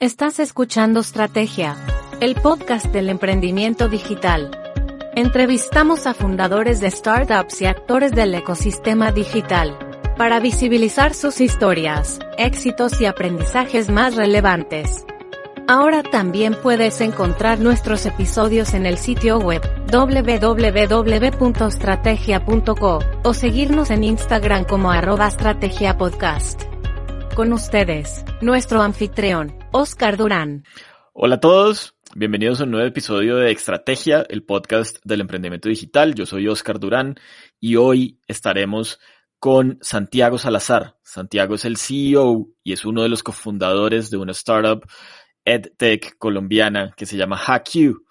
Estás escuchando Estrategia, el podcast del emprendimiento digital. Entrevistamos a fundadores de startups y actores del ecosistema digital para visibilizar sus historias, éxitos y aprendizajes más relevantes. Ahora también puedes encontrar nuestros episodios en el sitio web www.strategia.co o seguirnos en Instagram como arroba estrategia podcast. Con ustedes, nuestro anfitrión, Oscar Durán. Hola a todos, bienvenidos a un nuevo episodio de Estrategia, el podcast del emprendimiento digital. Yo soy Oscar Durán y hoy estaremos con Santiago Salazar. Santiago es el CEO y es uno de los cofundadores de una startup EdTech colombiana que se llama HackU,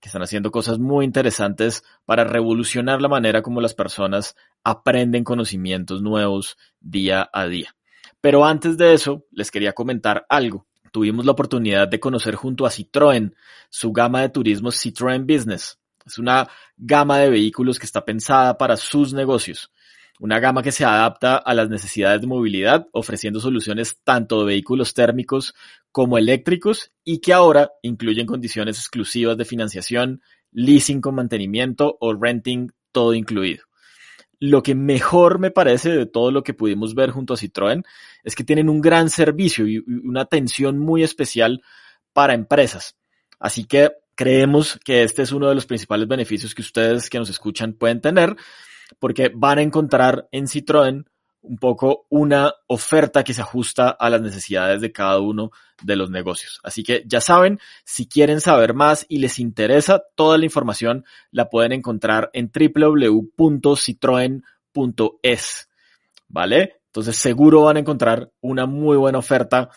que están haciendo cosas muy interesantes para revolucionar la manera como las personas aprenden conocimientos nuevos día a día. Pero antes de eso, les quería comentar algo. Tuvimos la oportunidad de conocer junto a Citroën su gama de turismo Citroën Business. Es una gama de vehículos que está pensada para sus negocios. Una gama que se adapta a las necesidades de movilidad, ofreciendo soluciones tanto de vehículos térmicos como eléctricos y que ahora incluyen condiciones exclusivas de financiación, leasing con mantenimiento o renting todo incluido lo que mejor me parece de todo lo que pudimos ver junto a Citroën es que tienen un gran servicio y una atención muy especial para empresas. Así que creemos que este es uno de los principales beneficios que ustedes que nos escuchan pueden tener porque van a encontrar en Citroën un poco una oferta que se ajusta a las necesidades de cada uno de los negocios. Así que ya saben, si quieren saber más y les interesa, toda la información la pueden encontrar en www.citroen.es. ¿Vale? Entonces seguro van a encontrar una muy buena oferta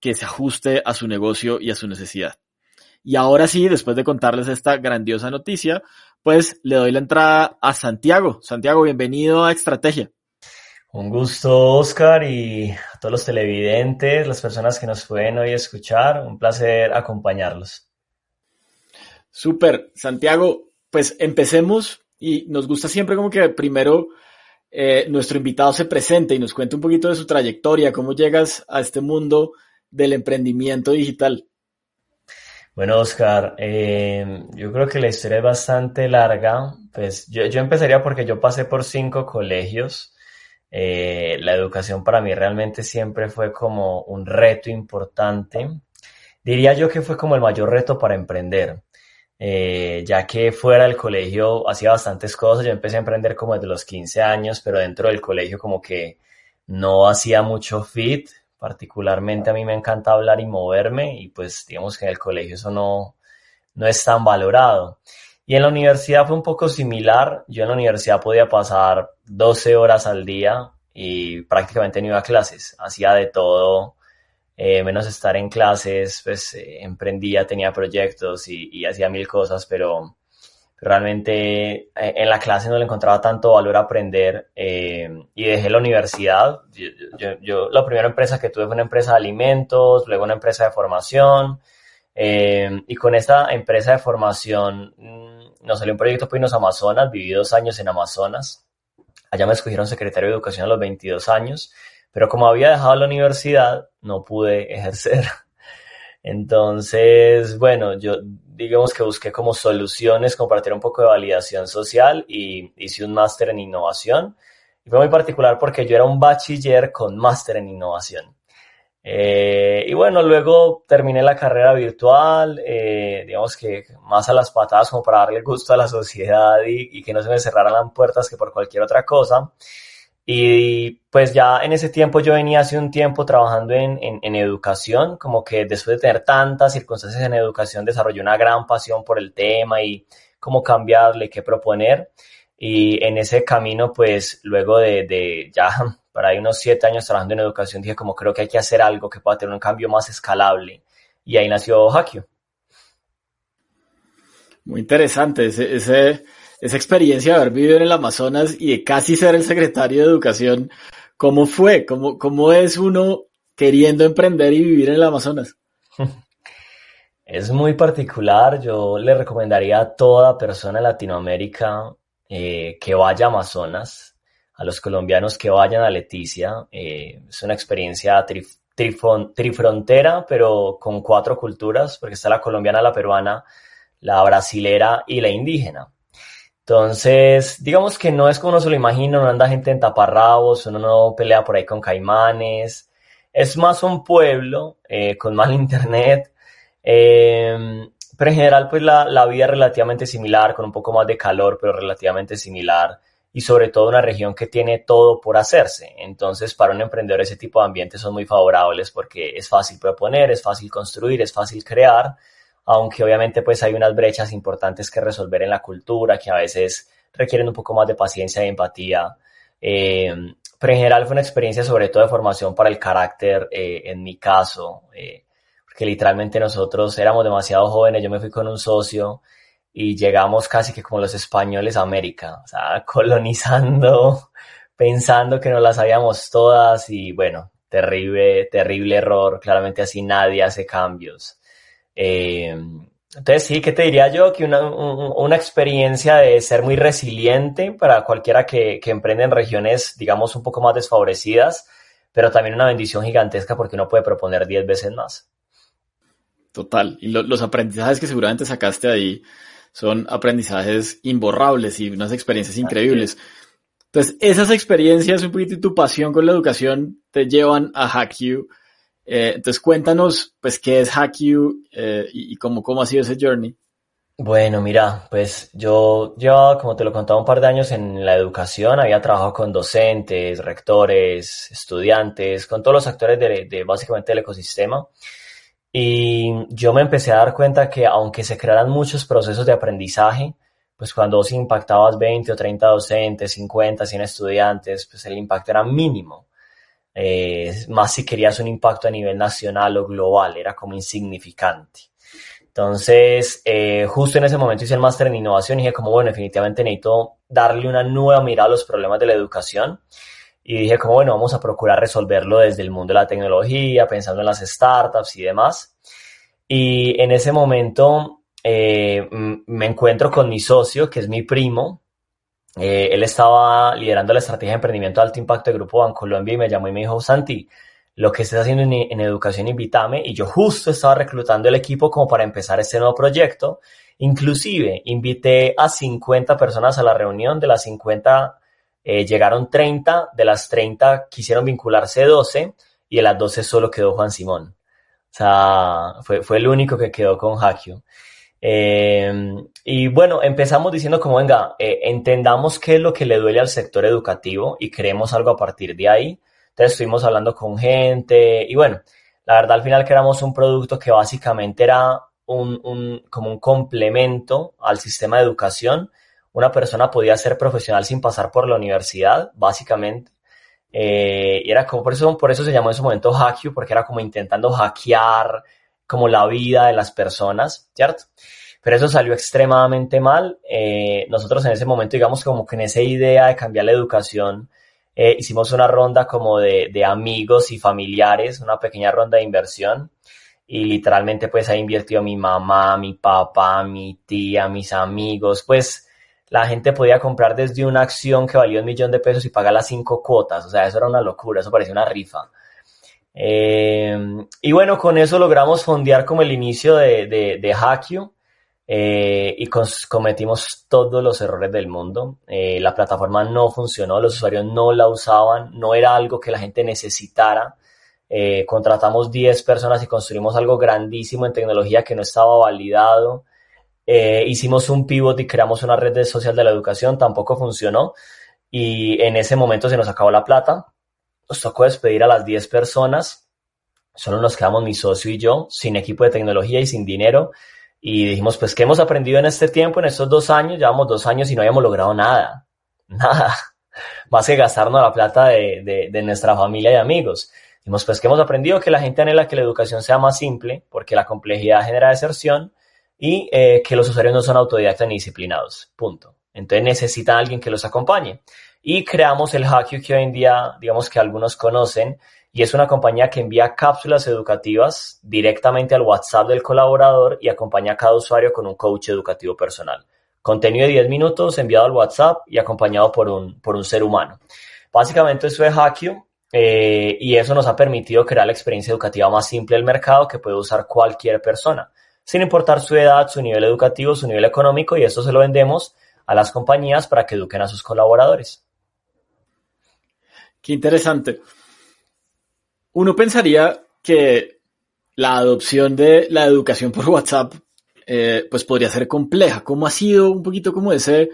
que se ajuste a su negocio y a su necesidad. Y ahora sí, después de contarles esta grandiosa noticia, pues le doy la entrada a Santiago. Santiago, bienvenido a Estrategia. Un gusto, Oscar, y a todos los televidentes, las personas que nos pueden hoy escuchar, un placer acompañarlos. Súper, Santiago, pues empecemos y nos gusta siempre como que primero eh, nuestro invitado se presente y nos cuente un poquito de su trayectoria, cómo llegas a este mundo del emprendimiento digital. Bueno, Oscar, eh, yo creo que la historia es bastante larga. Pues yo, yo empezaría porque yo pasé por cinco colegios. Eh, la educación para mí realmente siempre fue como un reto importante. Diría yo que fue como el mayor reto para emprender, eh, ya que fuera del colegio hacía bastantes cosas. Yo empecé a emprender como desde los 15 años, pero dentro del colegio como que no hacía mucho fit. Particularmente a mí me encanta hablar y moverme y pues digamos que en el colegio eso no, no es tan valorado. Y en la universidad fue un poco similar. Yo en la universidad podía pasar 12 horas al día y prácticamente no iba a clases. Hacía de todo, eh, menos estar en clases, pues eh, emprendía, tenía proyectos y, hacía mil cosas, pero realmente eh, en la clase no le encontraba tanto valor aprender y dejé la universidad. Yo, yo, la primera empresa que tuve fue una empresa de alimentos, luego una empresa de formación. y con esta empresa de formación nos salió un proyecto Pinos Amazonas, viví dos años en Amazonas. Allá me escogieron secretario de Educación a los 22 años, pero como había dejado la universidad, no pude ejercer. Entonces, bueno, yo digamos que busqué como soluciones, compartir un poco de validación social y hice un máster en innovación. Y fue muy particular porque yo era un bachiller con máster en innovación. Eh, y bueno, luego terminé la carrera virtual, eh, digamos que más a las patadas como para darle gusto a la sociedad y, que no se me cerraran puertas que por cualquier otra cosa. Y pues ya en ese tiempo yo venía hace un tiempo trabajando en, en, en, educación, como que después de tener tantas circunstancias en educación desarrollé una gran pasión por el tema y cómo cambiarle, qué proponer. Y en ese camino, pues luego de, de ya para ahí unos siete años trabajando en educación, dije como creo que hay que hacer algo que pueda tener un cambio más escalable. Y ahí nació Hackio. Muy interesante ese, ese, esa experiencia de haber vivido en el Amazonas y de casi ser el secretario de Educación. ¿Cómo fue? ¿Cómo, cómo es uno queriendo emprender y vivir en el Amazonas? Es muy particular. Yo le recomendaría a toda persona en Latinoamérica eh, que vaya a Amazonas, a los colombianos que vayan a Leticia. Eh, es una experiencia trifrontera, pero con cuatro culturas, porque está la colombiana, la peruana, la brasilera y la indígena. Entonces, digamos que no es como uno se lo imagina, no anda gente en taparrabos, uno no pelea por ahí con caimanes. Es más un pueblo eh, con mal internet, pero en general, pues la, la, vida relativamente similar, con un poco más de calor, pero relativamente similar. Y sobre todo una región que tiene todo por hacerse. Entonces, para un emprendedor ese tipo de ambientes son muy favorables porque es fácil proponer, es fácil construir, es fácil crear, aunque obviamente pues hay unas brechas importantes que resolver en la cultura que a veces requieren un poco más de paciencia y empatía. Eh, pero en general fue una experiencia sobre todo de formación para el carácter, eh, en mi caso. Eh, que literalmente nosotros éramos demasiado jóvenes, yo me fui con un socio y llegamos casi que como los españoles a América, o sea, colonizando, pensando que nos las sabíamos todas y bueno, terrible, terrible error, claramente así nadie hace cambios. Eh, entonces sí, ¿qué te diría yo? Que una, una, experiencia de ser muy resiliente para cualquiera que, que emprende en regiones, digamos, un poco más desfavorecidas, pero también una bendición gigantesca porque uno puede proponer 10 veces más. Total. Y lo, los aprendizajes que seguramente sacaste ahí son aprendizajes imborrables y unas experiencias increíbles. Entonces, esas experiencias, un poquito y tu pasión con la educación te llevan a HackU. Eh, entonces, cuéntanos, pues, qué es HackU eh, y, y cómo, cómo ha sido ese journey. Bueno, mira, pues yo llevaba, como te lo contaba, un par de años en la educación, había trabajado con docentes, rectores, estudiantes, con todos los actores de, de básicamente el ecosistema. Y yo me empecé a dar cuenta que aunque se crearan muchos procesos de aprendizaje, pues cuando vos impactabas 20 o 30 docentes, 50, 100 estudiantes, pues el impacto era mínimo. Eh, más si querías un impacto a nivel nacional o global, era como insignificante. Entonces, eh, justo en ese momento hice el máster en innovación y dije como, bueno, definitivamente necesito darle una nueva mirada a los problemas de la educación y dije como, bueno, vamos a procurar resolverlo desde el mundo de la tecnología, pensando en las startups y demás. Y en ese momento eh, me encuentro con mi socio, que es mi primo. Eh, él estaba liderando la estrategia de emprendimiento de alto impacto de Grupo Bancolombia y me llamó y me dijo, Santi, lo que estés haciendo en, en, educación, invítame. Y yo justo estaba reclutando el equipo como para empezar este nuevo proyecto. Inclusive, invité a 50 personas a la reunión. De las 50 eh, llegaron 30, de las 30 quisieron vincularse 12 y de las 12 solo quedó Juan Simón. O sea, fue, fue el único que quedó con Hackio. Eh, y bueno, empezamos diciendo como, venga, eh, entendamos qué es lo que le duele al sector educativo y creemos algo a partir de ahí. Entonces estuvimos hablando con gente y bueno, la verdad al final creamos un producto que básicamente era un, un, como un complemento al sistema de educación una persona podía ser profesional sin pasar por la universidad, básicamente. Eh, y era como, por eso, por eso se llamó en su momento Hackio, porque era como intentando hackear como la vida de las personas, ¿cierto? Pero eso salió extremadamente mal. Eh, nosotros en ese momento, digamos, como que en esa idea de cambiar la educación, eh, hicimos una ronda como de, de amigos y familiares, una pequeña ronda de inversión y literalmente pues ahí invirtió mi mamá, mi papá, mi tía, mis amigos, pues la gente podía comprar desde una acción que valía un millón de pesos y pagar las cinco cuotas. O sea, eso era una locura, eso parecía una rifa. Eh, y bueno, con eso logramos fondear como el inicio de, de, Hackio eh, y cometimos todos los errores del mundo. Eh, la plataforma no funcionó, los usuarios no la usaban, no era algo que la gente necesitara. Contratamos 10 personas y construimos algo grandísimo en tecnología que no estaba validado. Eh, hicimos un pivot y creamos una red de social de la educación, tampoco funcionó y en ese momento se nos acabó la plata. Nos tocó despedir a las 10 personas, solo nos quedamos mi socio y yo, sin equipo de tecnología y sin dinero. Y dijimos, pues, ¿qué hemos aprendido en este tiempo, en estos dos años? Llevamos dos años y no habíamos logrado nada, nada, más que gastarnos la plata de, de, nuestra familia y amigos. Dijimos, pues, ¿qué hemos aprendido? Que la gente anhela que la educación sea más simple, porque la complejidad genera deserción y eh, que los usuarios no son autodidactas ni disciplinados. Punto. Entonces necesitan alguien que los acompañe. Y creamos el Hackio que hoy en día, digamos que algunos conocen, y es una compañía que envía cápsulas educativas directamente al WhatsApp del colaborador y acompaña a cada usuario con un coach educativo personal. Contenido de 10 minutos enviado al WhatsApp y acompañado por un, por un ser humano. Básicamente eso es Hackio eh, y eso nos ha permitido crear la experiencia educativa más simple del mercado que puede usar cualquier persona, sin importar su edad, su nivel educativo, su nivel económico y esto se lo vendemos a las compañías para que eduquen a sus colaboradores. Qué interesante. Uno pensaría que la adopción de la educación por WhatsApp eh, pues podría ser compleja. ¿Cómo ha sido un poquito como ese,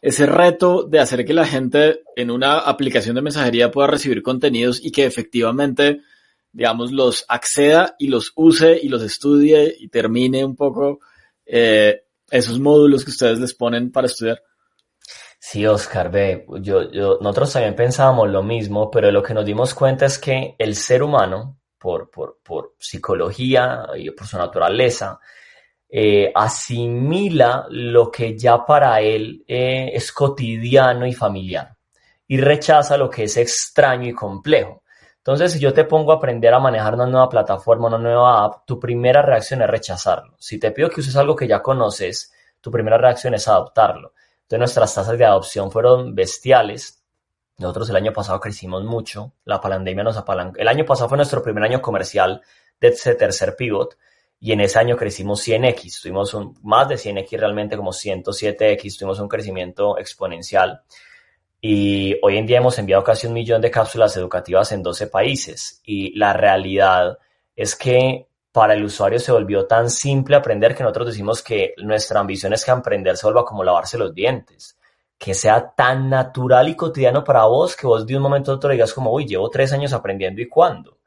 ese reto de hacer que la gente en una aplicación de mensajería pueda recibir contenidos y que efectivamente, digamos, los acceda y los use y los estudie y termine un poco eh, esos módulos que ustedes les ponen para estudiar? Sí, Oscar, ve, yo, yo, nosotros también pensábamos lo mismo, pero lo que nos dimos cuenta es que el ser humano, por, por, por psicología y por su naturaleza, eh, asimila lo que ya para él eh, es cotidiano y familiar y rechaza lo que es extraño y complejo. Entonces, si yo te pongo a aprender a manejar una nueva plataforma, una nueva app, tu primera reacción es rechazarlo. Si te pido que uses algo que ya conoces, tu primera reacción es adoptarlo. Entonces, nuestras tasas de adopción fueron bestiales. Nosotros el año pasado crecimos mucho. La pandemia nos apalancó. El año pasado fue nuestro primer año comercial de ese tercer pivot y en ese año crecimos 100x, tuvimos más de 100x realmente como 107x, tuvimos un crecimiento exponencial y hoy en día hemos enviado casi un millón de cápsulas educativas en 12 países. Y la realidad es que para el usuario se volvió tan simple aprender que nosotros decimos que nuestra ambición es que aprender se vuelva como lavarse los dientes, que sea tan natural y cotidiano para vos que vos de un momento a otro digas como, uy, llevo tres años aprendiendo y cuándo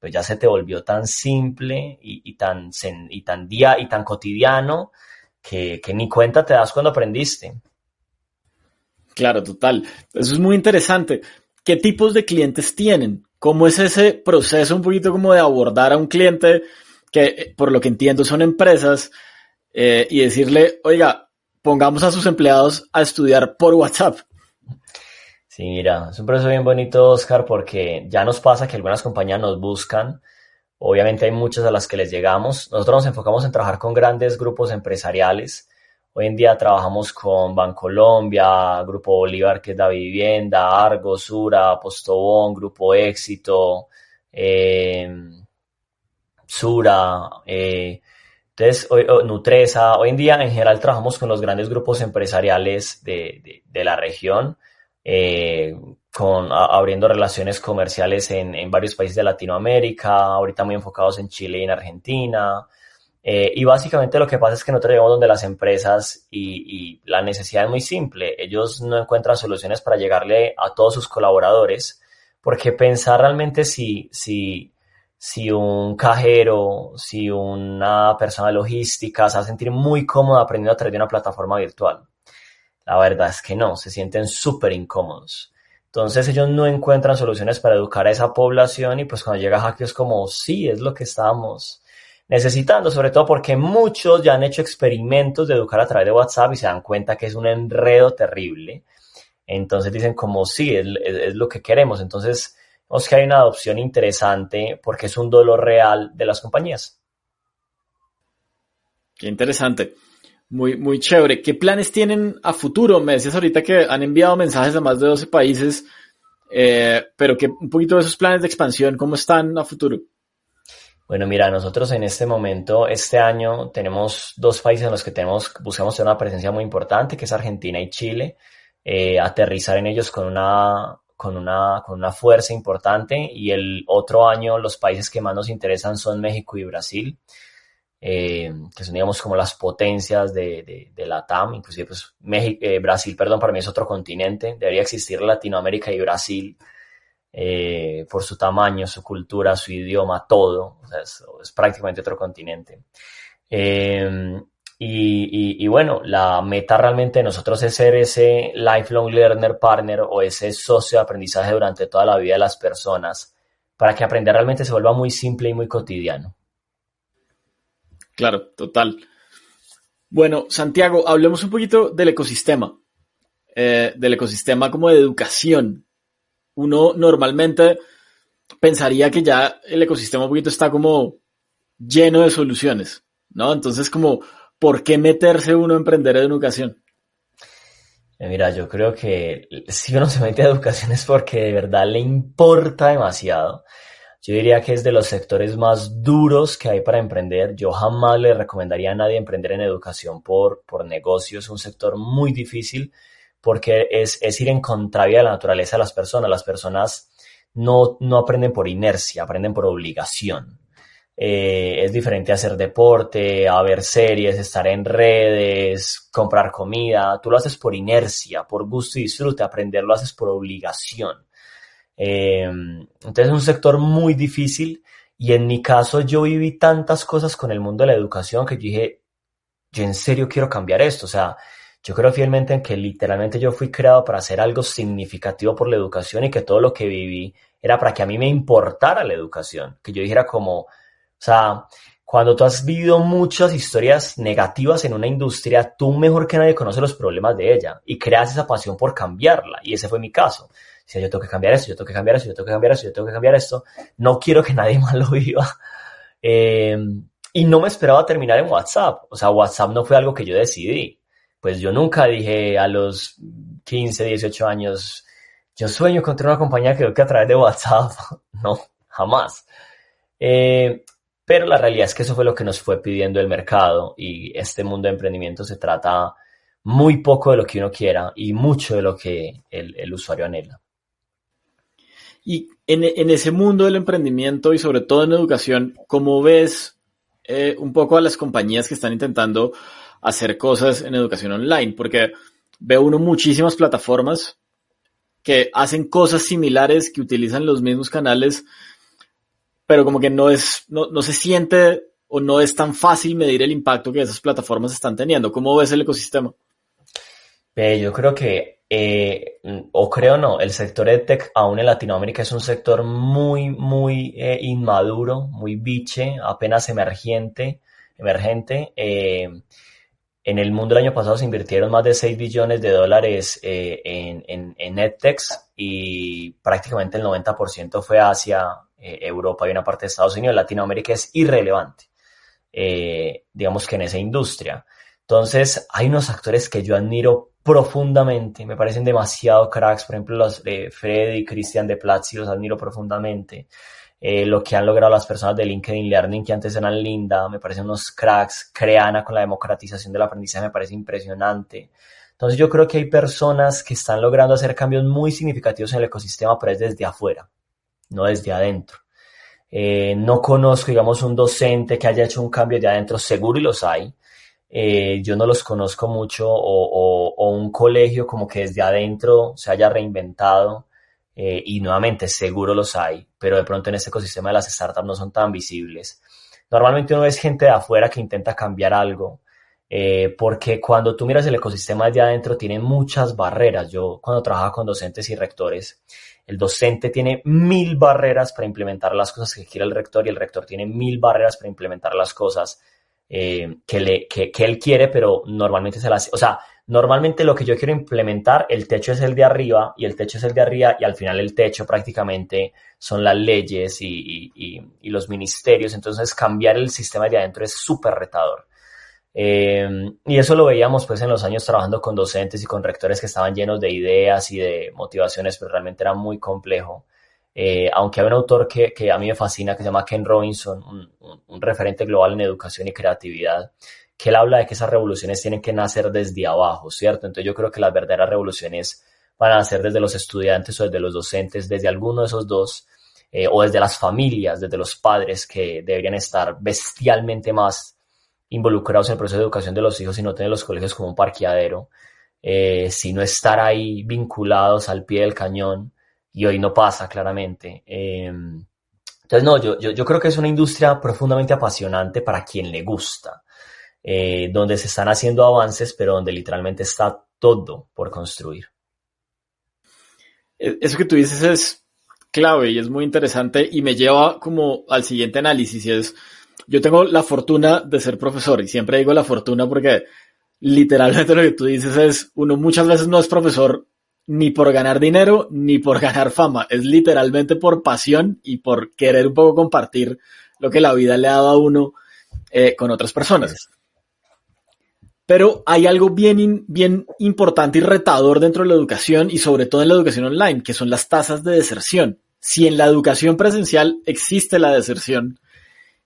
pues ya se te volvió tan simple y, tan, y tan día y tan cotidiano que, ni cuenta te das cuando aprendiste. Claro, total. Eso es muy interesante. ¿Qué tipos de clientes tienen? ¿Cómo es ese proceso un poquito como de abordar a un cliente que, eh, por lo que entiendo, son empresas eh, y decirle, oiga, pongamos a sus empleados a estudiar por WhatsApp? Sí, mira, es un proceso bien bonito, Oscar, porque ya nos pasa que algunas compañías nos buscan. Obviamente hay muchas a las que les llegamos. Nosotros nos enfocamos en trabajar con grandes grupos empresariales. Hoy en día trabajamos con Bancolombia, Grupo Bolívar, que es la vivienda, Argo, Sura, Postobón, Grupo Éxito, eh, Sura, eh, entonces, hoy, Nutresa. Hoy en día, en general, trabajamos con los grandes grupos empresariales de, de la región eh, con, abriendo relaciones comerciales en, en, varios países de Latinoamérica, ahorita muy enfocados en Chile y en Argentina. Eh, y básicamente lo que pasa es que nosotros llegamos donde las empresas y, la necesidad es muy simple. Ellos no encuentran soluciones para llegarle a todos sus colaboradores, porque pensar realmente si, si, si un cajero, si una persona logística se va a sentir muy cómoda aprendiendo a través de una plataforma virtual. La verdad es que no, se sienten súper incómodos. Entonces ellos no encuentran soluciones para educar a esa población y pues cuando llega Hackio es como, sí, es lo que estamos necesitando, sobre todo porque muchos ya han hecho experimentos de educar a través de WhatsApp y se dan cuenta que es un enredo terrible. Entonces dicen como, sí, es, lo que queremos. Entonces vemos que hay una adopción interesante porque es un dolor real de las compañías. Qué interesante. Muy, muy chévere. ¿Qué planes tienen a futuro? Me decías ahorita que han enviado mensajes a más de 12 países, eh, pero que un poquito de esos planes de expansión, ¿cómo están a futuro? Bueno, mira, nosotros en este momento, este año, tenemos dos países en los que tenemos, buscamos tener una presencia muy importante, que es Argentina y Chile. Eh, aterrizar en ellos con una, con una, con una fuerza importante. Y el otro año, los países que más nos interesan son México y Brasil eh, que son digamos como las potencias de, de, la TAM, inclusive pues México, eh, Brasil, perdón, para mí es otro continente, debería existir Latinoamérica y Brasil eh, por su tamaño, su cultura, su idioma, todo, o sea, es, prácticamente otro continente. Em, y, y, bueno, la meta realmente de nosotros es ser ese lifelong learner partner o ese socio de aprendizaje durante toda la vida de las personas para que aprender realmente se vuelva muy simple y muy cotidiano. Claro, total. Bueno, Santiago, hablemos un poquito del ecosistema, eh, del ecosistema como de educación. Uno normalmente pensaría que ya el ecosistema un poquito está como lleno de soluciones, ¿no? Entonces, como, ¿por qué meterse uno a emprender en educación? Eh, mira, yo creo que si uno se mete a educación es porque de verdad le importa demasiado. Yo diría que es de los sectores más duros que hay para emprender. Yo jamás le recomendaría a nadie emprender en educación por, por negocio. Es un sector muy difícil porque es, es ir en contravía de la naturaleza de las personas. Las personas no, no aprenden por inercia, aprenden por obligación. Eh, es diferente hacer deporte, a ver series, estar en redes, comprar comida. Tú lo haces por inercia, por gusto y disfrute. Aprender lo haces por obligación. Eh, entonces es un sector muy difícil y en mi caso yo viví tantas cosas con el mundo de la educación que yo dije, yo en serio quiero cambiar esto. O sea, yo creo fielmente en que literalmente yo fui creado para hacer algo significativo por la educación y que todo lo que viví era para que a mí me importara la educación. Que yo dijera como, o sea, cuando tú has vivido muchas historias negativas en una industria, tú mejor que nadie conoces los problemas de ella y creas esa pasión por cambiarla. Y ese fue mi caso. Si yo tengo que cambiar esto, yo tengo que cambiar esto, yo tengo que cambiar esto, yo tengo que cambiar esto. No quiero que nadie más lo viva. Eh, y no me esperaba terminar en WhatsApp. O sea, WhatsApp no fue algo que yo decidí. Pues yo nunca dije a los 15, 18 años, yo sueño con tener una compañía que que a través de WhatsApp. No, jamás. Eh, pero la realidad es que eso fue lo que nos fue pidiendo el mercado y este mundo de emprendimiento se trata muy poco de lo que uno quiera y mucho de lo que el, usuario anhela. Y en, ese mundo del emprendimiento y sobre todo en educación, ¿cómo ves eh, un poco a las compañías que están intentando hacer cosas en educación online? Porque veo uno muchísimas plataformas que hacen cosas similares, que utilizan los mismos canales pero como que no es, no, no se siente o no es tan fácil medir el impacto que esas plataformas están teniendo. ¿Cómo ves el ecosistema? yo creo que, eh, o creo no, el sector de tech aún en Latinoamérica es un sector muy, muy eh, inmaduro, muy biche, apenas emergente, emergente. Eh, en el mundo el año pasado se invirtieron más de 6 billones de dólares en, en, en NetTechs y prácticamente el 90% fue hacia eh, Europa y una parte de Estados Unidos, Latinoamérica es irrelevante, eh, digamos que en esa industria. Entonces, hay unos actores que yo admiro profundamente, me parecen demasiado cracks, por ejemplo, los de Freddy Cristian de Platzi, los admiro profundamente. Eh, lo que han logrado las personas de LinkedIn Learning, que antes eran linda, me parecen unos cracks. Creana con la democratización del aprendizaje me parece impresionante. Entonces yo creo que hay personas que están logrando hacer cambios muy significativos en el ecosistema, pero es desde afuera no desde adentro. Eh, no conozco, digamos, un docente que haya hecho un cambio de adentro, seguro y los hay. Eh, yo no los conozco mucho o, un colegio como que desde adentro se haya reinventado eh, y nuevamente seguro los hay, pero de pronto en este ecosistema de las startups no son tan visibles. Normalmente uno es gente de afuera que intenta cambiar algo, porque cuando tú miras el ecosistema desde adentro tiene muchas barreras. Yo cuando trabajaba con docentes y rectores, el docente tiene mil barreras para implementar las cosas que quiere el rector y el rector tiene mil barreras para implementar las cosas eh, que, le, que, él quiere, pero normalmente se las... normalmente lo que yo quiero implementar, el techo es el de arriba y el techo es el de arriba y al final el techo prácticamente son las leyes y, y los ministerios. Entonces cambiar el sistema de adentro es súper retador. Eh, y eso lo veíamos pues en los años trabajando con docentes y con rectores que estaban llenos de ideas y de motivaciones, pero realmente era muy complejo. Eh, aunque hay un autor que, que, a mí me fascina, que se llama Ken Robinson, un, un, referente global en educación y creatividad, que él habla de que esas revoluciones tienen que nacer desde abajo, ¿cierto? Entonces yo creo que las verdaderas revoluciones van a nacer desde los estudiantes o desde los docentes, desde alguno de esos dos, eh, o desde las familias, desde los padres que deberían estar bestialmente más involucrados en el proceso de educación de los hijos y no tener los colegios como un parqueadero, eh, sino estar ahí vinculados al pie del cañón y hoy no pasa claramente. Em, entonces, no, yo, yo, creo que es una industria profundamente apasionante para quien le gusta, eh, donde se están haciendo avances, pero donde literalmente está todo por construir. E, eso que tú dices es clave y es muy interesante y me lleva como al siguiente análisis es yo tengo la fortuna de ser profesor y siempre digo la fortuna porque literalmente lo que tú dices es, uno muchas veces no es profesor ni por ganar dinero ni por ganar fama, es literalmente por pasión y por querer un poco compartir lo que la vida le ha dado a uno eh, con otras personas. Pero hay algo bien, bien importante y retador dentro de la educación y sobre todo en la educación online, que son las tasas de deserción. Si en la educación presencial existe la deserción,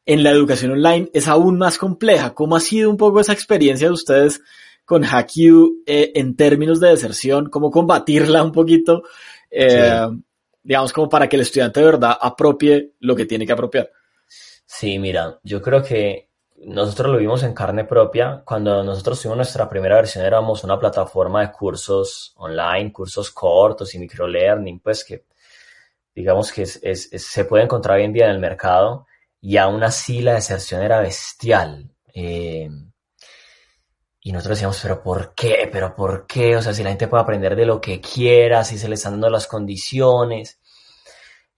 en la educación online es aún más compleja. ¿Cómo ha sido un poco esa experiencia de ustedes con HackU eh, en términos de deserción? ¿Cómo combatirla un poquito? Eh, digamos, como para que el estudiante de verdad apropie lo que tiene que apropiar. Sí, mira, yo creo que nosotros lo vimos en carne propia. Cuando nosotros tuvimos nuestra primera versión, éramos una plataforma de cursos online, cursos cortos y microlearning, pues que digamos que se puede encontrar hoy en día en el mercado y aún así la deserción era bestial. Eh, y nosotros decíamos, pero ¿por qué? ¿Pero por qué? O sea, si la gente puede aprender de lo que quiera, si se le están dando las condiciones.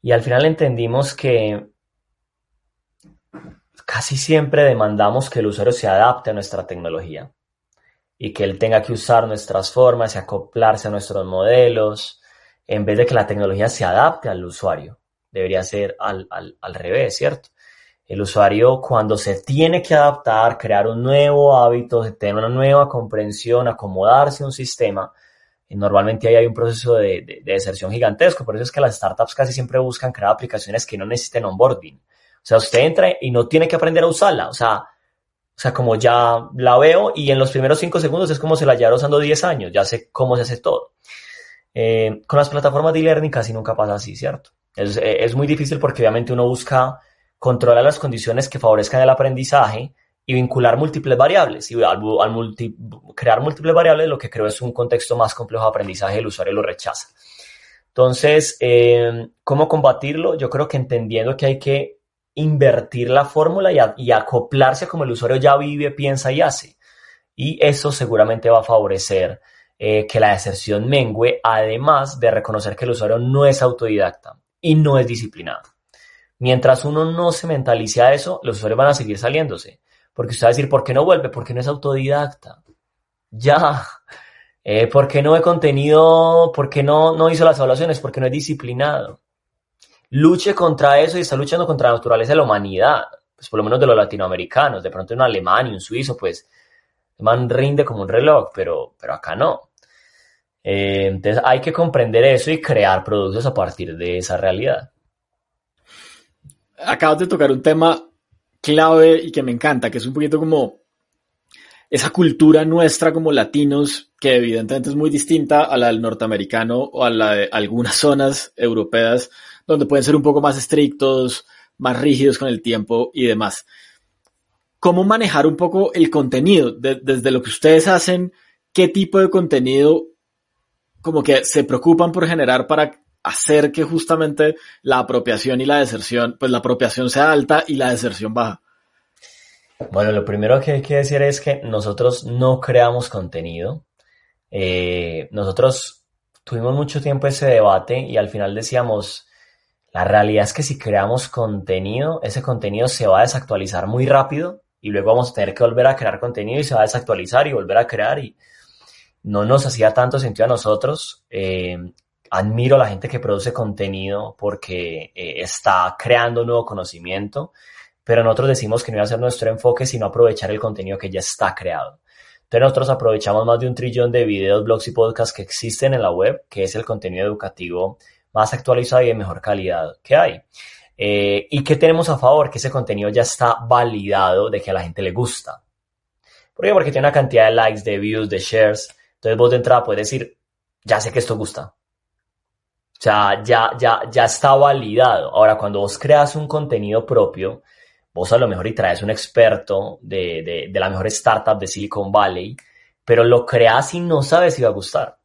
Y al final entendimos que casi siempre demandamos que el usuario se adapte a nuestra tecnología y que él tenga que usar nuestras formas y acoplarse a nuestros modelos, en vez de que la tecnología se adapte al usuario. Debería ser al, revés, ¿cierto? El usuario cuando se tiene que adaptar, crear un nuevo hábito, tener una nueva comprensión, acomodarse a un sistema, normalmente ahí hay un proceso de, de, de, deserción gigantesco. Por eso es que las startups casi siempre buscan crear aplicaciones que no necesiten onboarding. O sea, usted entra y no tiene que aprender a usarla. O sea, o sea, como ya la veo y en los primeros cinco segundos es como se la lleva usando 10 años, ya sé cómo se hace todo. Eh, con las plataformas de e-learning casi nunca pasa así, ¿cierto? Es, eh, es, muy difícil porque obviamente uno busca controlar las condiciones que favorezcan el aprendizaje y vincular múltiples variables. Y al, crear múltiples variables lo que creo es un contexto más complejo de aprendizaje, el usuario lo rechaza. Entonces, eh, ¿cómo combatirlo? Yo creo que entendiendo que hay que invertir la fórmula y, acoplarse como el usuario ya vive, piensa y hace. Y eso seguramente va a favorecer eh, que la deserción mengue, además de reconocer que el usuario no es autodidacta y no es disciplinado. Mientras uno no se mentalice a eso, los usuarios van a seguir saliéndose. Porque usted va a decir, ¿por qué no vuelve? Porque no es autodidacta. Ya. Eh, ¿Por qué no he contenido? ¿Por qué no, no hizo las evaluaciones? Porque no es disciplinado luche contra eso y está luchando contra la naturaleza de la humanidad, pues por lo menos de los latinoamericanos, de pronto un alemán y un suizo, pues el man rinde como un reloj, pero, pero acá no. Eh, entonces hay que comprender eso y crear productos a partir de esa realidad. Acabas de tocar un tema clave y que me encanta, que es un poquito como esa cultura nuestra como latinos, que evidentemente es muy distinta a la del norteamericano o a la de algunas zonas europeas, donde pueden ser un poco más estrictos, más rígidos con el tiempo y demás. ¿Cómo manejar un poco el contenido? desde lo que ustedes hacen, ¿qué tipo de contenido como que se preocupan por generar para hacer que justamente la apropiación y la deserción, pues la apropiación sea alta y la deserción baja? Bueno, lo primero que hay que decir es que nosotros no creamos contenido. Eh, nosotros tuvimos mucho tiempo ese debate y al final decíamos, la realidad es que si creamos contenido, ese contenido se va a desactualizar muy rápido y luego vamos a tener que volver a crear contenido y se va a desactualizar y volver a crear y no nos hacía tanto sentido a nosotros. Eh, admiro a la gente que produce contenido porque eh, está creando nuevo conocimiento pero nosotros decimos que no iba a ser nuestro enfoque, sino aprovechar el contenido que ya está creado. Entonces nosotros aprovechamos más de un trillón de videos, blogs y podcasts que existen en la web, que es el contenido educativo más actualizado y de mejor calidad que hay. Eh, ¿Y qué tenemos a favor? Que ese contenido ya está validado de que a la gente le gusta. ¿Por qué? Porque tiene una cantidad de likes, de views, de shares. Entonces vos de entrada puedes decir, ya sé que esto gusta. O sea, ya, ya, ya está validado. Ahora, cuando vos creas un contenido propio, vos a lo mejor y traes un experto de, la mejor startup de Silicon Valley, pero lo creas y no sabes si va a gustar.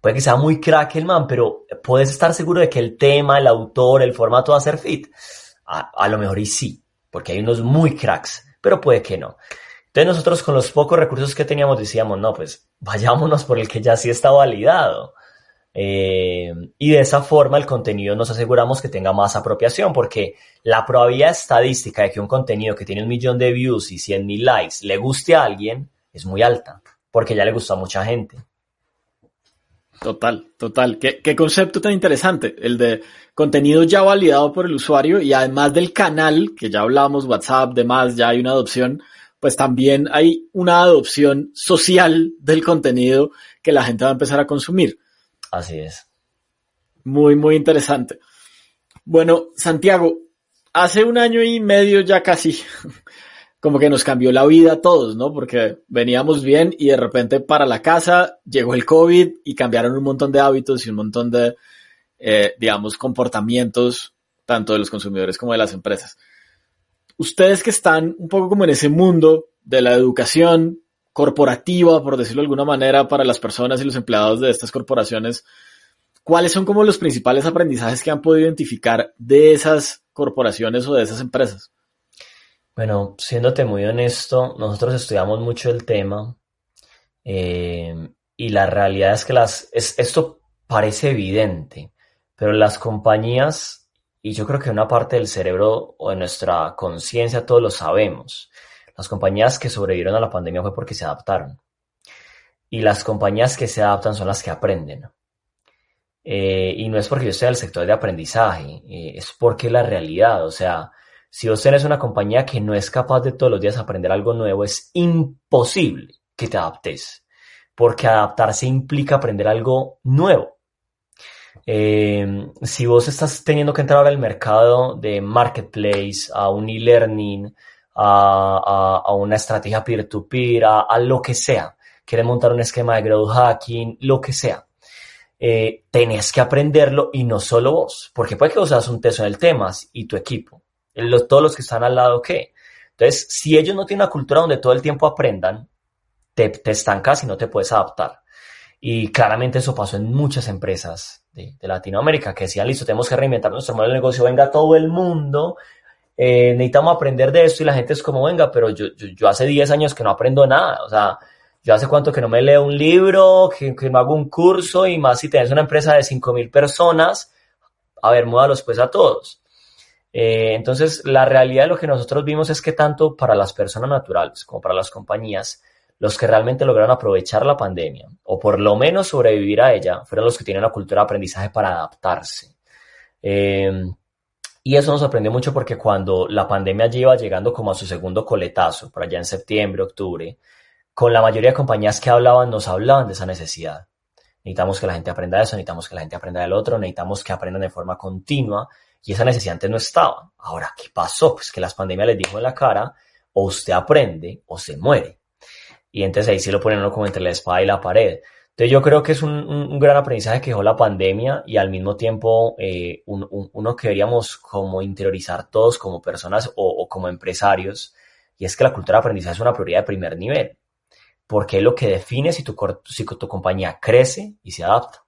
Puede que sea muy crack el man, pero puedes estar seguro de que el tema, el autor, el formato va a ser fit. A, lo mejor y sí, porque hay unos muy cracks, pero puede que no. Entonces nosotros con los pocos recursos que teníamos decíamos, no, pues vayámonos por el que ya sí está validado. Eh, y de esa forma el contenido nos aseguramos que tenga más apropiación, porque la probabilidad estadística de que un contenido que tiene un millón de views y 100 mil likes le guste a alguien es muy alta, porque ya le gustó a mucha gente. Total, total. ¿Qué, qué, concepto tan interesante, el de contenido ya validado por el usuario y además del canal, que ya hablamos, WhatsApp, demás, ya hay una adopción, pues también hay una adopción social del contenido que la gente va a empezar a consumir. Así es. Muy, muy interesante. Bueno, Santiago, hace un año y medio ya casi, como que nos cambió la vida a todos, ¿no? Porque veníamos bien y de repente para la casa llegó el COVID y cambiaron un montón de hábitos y un montón de, eh, digamos, comportamientos, tanto de los consumidores como de las empresas. Ustedes que están un poco como en ese mundo de la educación, corporativa, por decirlo de alguna manera, para las personas y los empleados de estas corporaciones, ¿cuáles son como los principales aprendizajes que han podido identificar de esas corporaciones o de esas empresas? Bueno, siéndote muy honesto, nosotros estudiamos mucho el tema eh, y la realidad es que las, esto parece evidente, pero las compañías, y yo creo que una parte del cerebro o de nuestra conciencia todos lo sabemos, las compañías que sobrevivieron a la pandemia fue porque se adaptaron. Y las compañías que se adaptan son las que aprenden. Eh, y no es porque yo sea del sector de aprendizaje, eh, es porque la realidad, o sea, si vos tenés una compañía que no es capaz de todos los días aprender algo nuevo, es imposible que te adaptes, porque adaptarse implica aprender algo nuevo. Eh, si vos estás teniendo que entrar al mercado de marketplace, a un e-learning, a, una estrategia peer-to-peer, a, lo que sea. Quieres montar un esquema de growth hacking, lo que sea. Eh, tenés que aprenderlo y no solo vos, porque puede que vos hagas un teso en el tema y tu equipo, todos los que están al lado, ¿qué? Entonces, si ellos no tienen una cultura donde todo el tiempo aprendan, te, te estancas y no te puedes adaptar. Y claramente eso pasó en muchas empresas de, de, Latinoamérica que decían, listo, tenemos que reinventar nuestro modelo de negocio, venga todo el mundo eh, necesitamos aprender de esto y la gente es como, venga, pero yo, yo, hace 10 años que no aprendo nada, o sea, yo hace cuánto que no me leo un libro, que, que no hago un curso y más si tenés una empresa de 5.000 personas, a ver, múdalos pues a todos. Eh, entonces, la realidad de lo que nosotros vimos es que tanto para las personas naturales como para las compañías, los que realmente lograron aprovechar la pandemia o por lo menos sobrevivir a ella fueron los que tienen una cultura de aprendizaje para adaptarse. Eh, y eso nos sorprendió mucho porque cuando la pandemia lleva llegando como a su segundo coletazo, por allá en septiembre, octubre, con la mayoría de compañías que hablaban, nos hablaban de esa necesidad. Necesitamos que la gente aprenda eso, necesitamos que la gente aprenda del otro, necesitamos que aprendan de forma continua y esa necesidad antes no estaba. Ahora, ¿qué pasó? Pues que las pandemias les dijo en la cara, o usted aprende o se muere. Y entonces ahí sí lo ponen uno como entre la espada y la pared. Entonces yo creo que es un, gran aprendizaje que dejó la pandemia y al mismo tiempo eh, uno que deberíamos como interiorizar todos como personas o, como empresarios y es que la cultura de aprendizaje es una prioridad de primer nivel porque es lo que define si tu, si tu compañía crece y se adapta.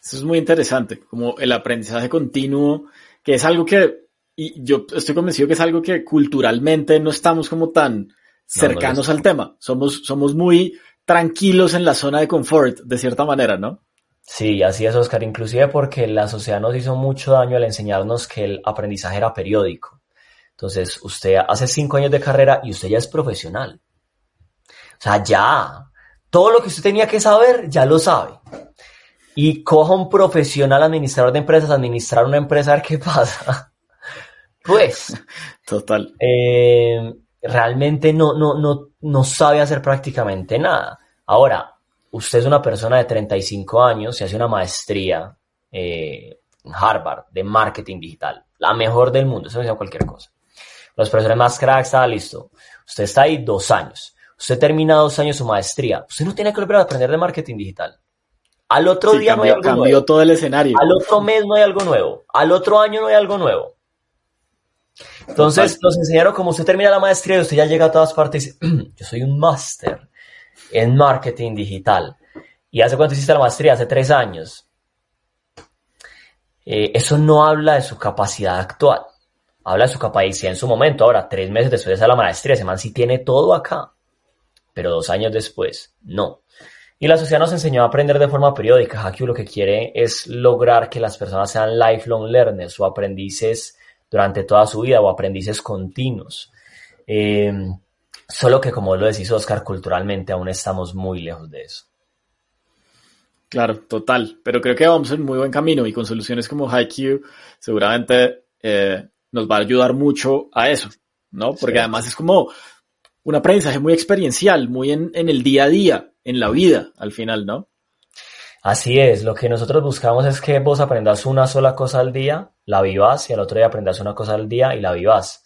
Eso es muy interesante, como el aprendizaje continuo, que es algo que, y yo estoy convencido que es algo que culturalmente no estamos como tan cercanos al tema. Somos, somos muy tranquilos en la zona de confort, de cierta manera, ¿no? Sí, así es, Oscar, inclusive porque la sociedad nos hizo mucho daño al enseñarnos que el aprendizaje era periódico. Entonces, usted hace cinco años de carrera y usted ya es profesional. O sea, ya, todo lo que usted tenía que saber, ya lo sabe. Y coja un profesional administrador de empresas, administrar una empresa, a ver qué pasa. Pues. Total. Eh, realmente no, no, no, no sabe hacer prácticamente nada. Ahora, usted es una persona de 35 años, se hace una maestría eh, en Harvard de marketing digital, la mejor del mundo, eso no cualquier cosa. Los profesores más cracks, está listo. Usted está ahí dos años. Usted termina dos años su maestría. Usted no tiene que volver a aprender de marketing digital. Al otro día no hay algo cambió todo el escenario. Al otro mes no hay algo nuevo. Al otro año no hay algo nuevo. Entonces nos enseñaron como usted termina la maestría y usted ya llega a todas partes y dice, yo soy un máster en marketing digital. ¿Y hace cuánto hiciste la maestría? Hace tres años. Eh, eso no habla de su capacidad actual. Habla de su capacidad en su momento. Ahora, tres meses después de la maestría, ese man sí tiene todo acá. Pero dos años después, no. Y la sociedad nos enseñó a aprender de forma periódica. Haiku lo que quiere es lograr que las personas sean lifelong learners o aprendices durante toda su vida o aprendices continuos. Eh, solo que, como lo decís, Oscar, culturalmente aún estamos muy lejos de eso. Claro, total. Pero creo que vamos en muy buen camino y con soluciones como Haiku seguramente eh, nos va a ayudar mucho a eso, ¿no? Porque además es como un aprendizaje muy experiencial, muy en, en, el día a día, en la vida, al final, ¿no? Así es, lo que nosotros buscamos es que vos aprendas una sola cosa al día, la vivas, y al otro día aprendas una cosa al día y la vivas.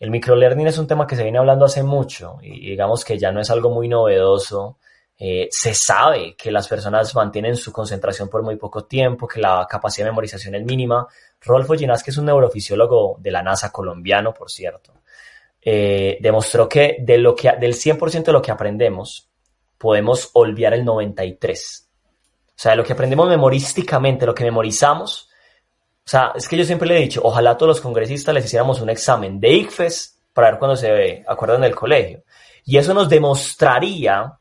El microlearning es un tema que se viene hablando hace mucho y digamos que ya no es algo muy novedoso. Eh, se sabe que las personas mantienen su concentración por muy poco tiempo, que la capacidad de memorización es mínima. Rolfo Ginás, que es un neurofisiólogo de la NASA colombiano, por cierto, eh, demostró que, de lo que del 100% de lo que aprendemos, podemos olvidar el 93%. O sea, lo que aprendemos memorísticamente, lo que memorizamos, o sea, es que yo siempre le he dicho, ojalá todos los congresistas les hiciéramos un examen de ICFES para ver cuándo se acuerdan del colegio. Y eso nos demostraría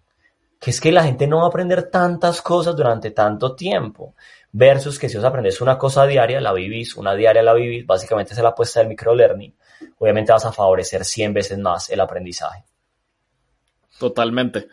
que es que la gente no va a aprender tantas cosas durante tanto tiempo. Versus que si os aprendes una cosa diaria, la vivís, una diaria la vivís, básicamente es la apuesta del microlearning. Obviamente vas a favorecer 100 veces más el aprendizaje. Totalmente.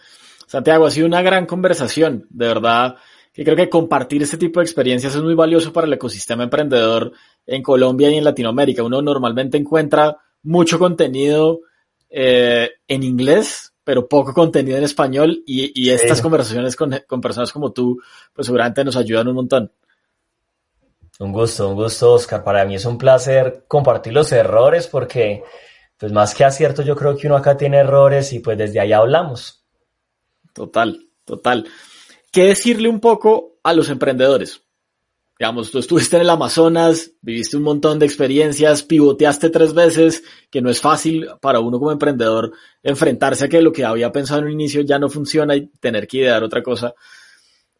Santiago, ha sido una gran conversación. De verdad, que creo que compartir este tipo de experiencias es muy valioso para el ecosistema emprendedor en Colombia y en Latinoamérica. Uno normalmente encuentra mucho contenido eh, en inglés, pero poco contenido en español y, y estas conversaciones con, con, personas como tú, pues seguramente nos ayudan un montón. Un gusto, un gusto, Oscar. Para mí es un placer compartir los errores porque, pues más que acierto, yo creo que uno acá tiene errores y pues desde ahí hablamos. Total, total. ¿Qué decirle un poco a los emprendedores? Digamos, tú estuviste en el Amazonas, viviste un montón de experiencias, pivoteaste tres veces, que no es fácil para uno como emprendedor enfrentarse a que lo que había pensado en un inicio ya no funciona y tener que idear otra cosa.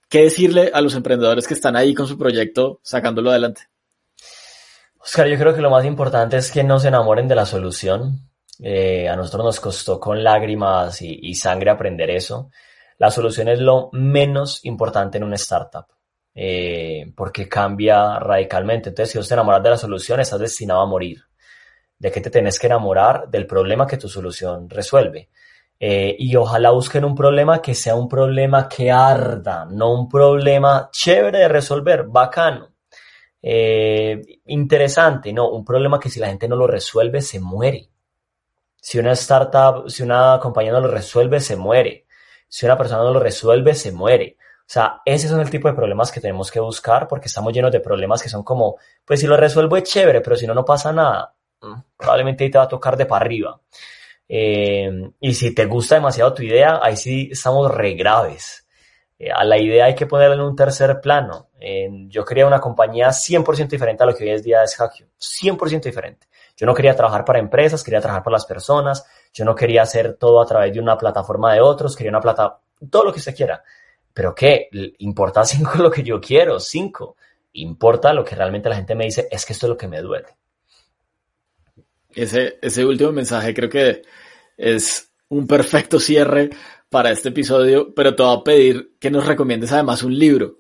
¿Qué decirle a los emprendedores que están ahí con su proyecto sacándolo adelante? Oscar, yo creo que lo más importante es que no se enamoren de la solución. Eh, a nosotros nos costó con lágrimas y, y sangre aprender eso. La solución es lo menos importante en una startup, eh, porque cambia radicalmente. Entonces, si vos te enamoras de la solución, estás destinado a morir. ¿De qué te tenés que enamorar? Del problema que tu solución resuelve. Eh, y ojalá busquen un problema que sea un problema que arda, no un problema chévere de resolver, bacano. Eh, interesante, no, un problema que si la gente no lo resuelve, se muere. Si una startup, si una compañía no lo resuelve, se muere. Si una persona no lo resuelve, se muere. O sea, ese son el tipo de problemas que tenemos que buscar porque estamos llenos de problemas que son como, pues si lo resuelvo es chévere, pero si no, no pasa nada. Mm, probablemente ahí te va a tocar de para arriba. Eh, y si te gusta demasiado tu idea, ahí sí estamos re graves. Eh, a la idea hay que ponerla en un tercer plano. Eh, yo quería una compañía 100% diferente a lo que hoy es día es Hackio. 100% diferente. Yo no quería trabajar para empresas, quería trabajar para las personas. Yo no quería hacer todo a través de una plataforma de otros, quería una plata, todo lo que usted quiera. Pero ¿qué? Importa cinco lo que yo quiero, cinco. Importa lo que realmente la gente me dice, es que esto es lo que me duele. Ese, ese último mensaje creo que es un perfecto cierre para este episodio, pero te voy a pedir que nos recomiendes además un libro.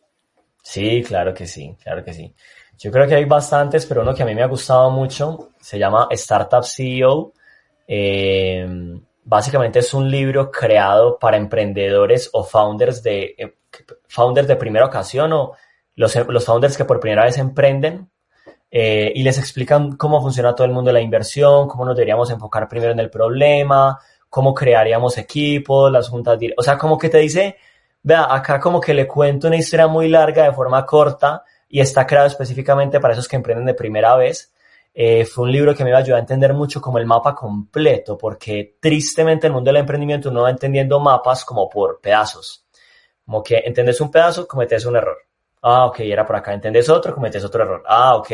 Sí, claro que sí, claro que sí. Yo creo que hay bastantes, pero uno que a mí me ha gustado mucho se llama Startup CEO. Eh, básicamente es un libro creado para emprendedores o founders de, eh, founders de primera ocasión o los, founders que por primera vez emprenden eh, y les explican cómo funciona todo el mundo de la inversión, cómo nos deberíamos enfocar primero en el problema, cómo crearíamos equipos, las juntas, o sea, como que te dice, vea, acá como que le cuento una historia muy larga de forma corta y está creado específicamente para esos que emprenden de primera vez. Eh, fue un libro que me iba a entender mucho como el mapa completo, porque tristemente el mundo del emprendimiento no va entendiendo mapas como por pedazos. Como que entendés un pedazo, cometes un error. Ah, ok, era por acá. Entendés otro, cometes otro error. Ah, ok.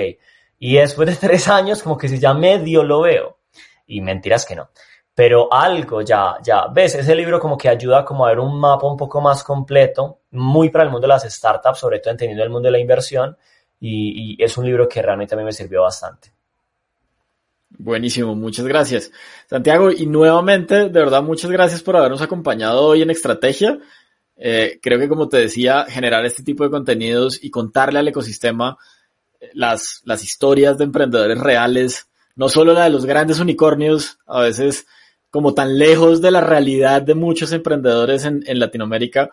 Y después de tres años, como que si ya medio lo veo. Y mentiras que no. Pero algo ya, ya, ves, ese libro como que ayuda como a ver un mapa un poco más completo, muy para el mundo de las startups, sobre todo entendiendo el mundo de la inversión. Y, y es un libro que realmente a mí me sirvió bastante. Buenísimo, muchas gracias. Santiago, y nuevamente, de verdad, muchas gracias por habernos acompañado hoy en Estrategia. Eh, creo que como te decía, generar este tipo de contenidos y contarle al ecosistema eh, las, las historias de emprendedores reales, no solo la de los grandes unicornios, a veces como tan lejos de la realidad de muchos emprendedores en, en Latinoamérica,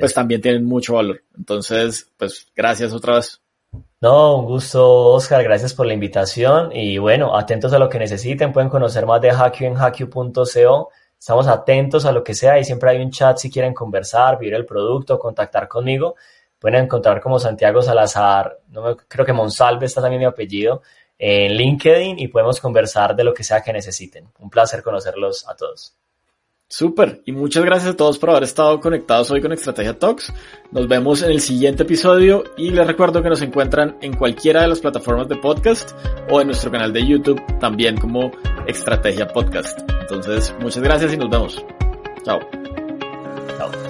pues también tienen mucho valor. Entonces, pues gracias otra vez. No, un gusto, Oscar. Gracias por la invitación. Y bueno, atentos a lo que necesiten. Pueden conocer más de Hackyu en hackyu.co. Estamos atentos a lo que sea y siempre hay un chat si quieren conversar, vivir el producto, contactar conmigo. Pueden encontrar como Santiago Salazar, no creo que Monsalve está también mi apellido, en LinkedIn y podemos conversar de lo que sea que necesiten. Un placer conocerlos a todos. Súper, y muchas gracias a todos por haber estado conectados hoy con Estrategia Talks. Nos vemos en el siguiente episodio y les recuerdo que nos encuentran en cualquiera de las plataformas de podcast o en nuestro canal de YouTube también como Estrategia Podcast. Entonces, muchas gracias y nos vemos. Chao. Chao.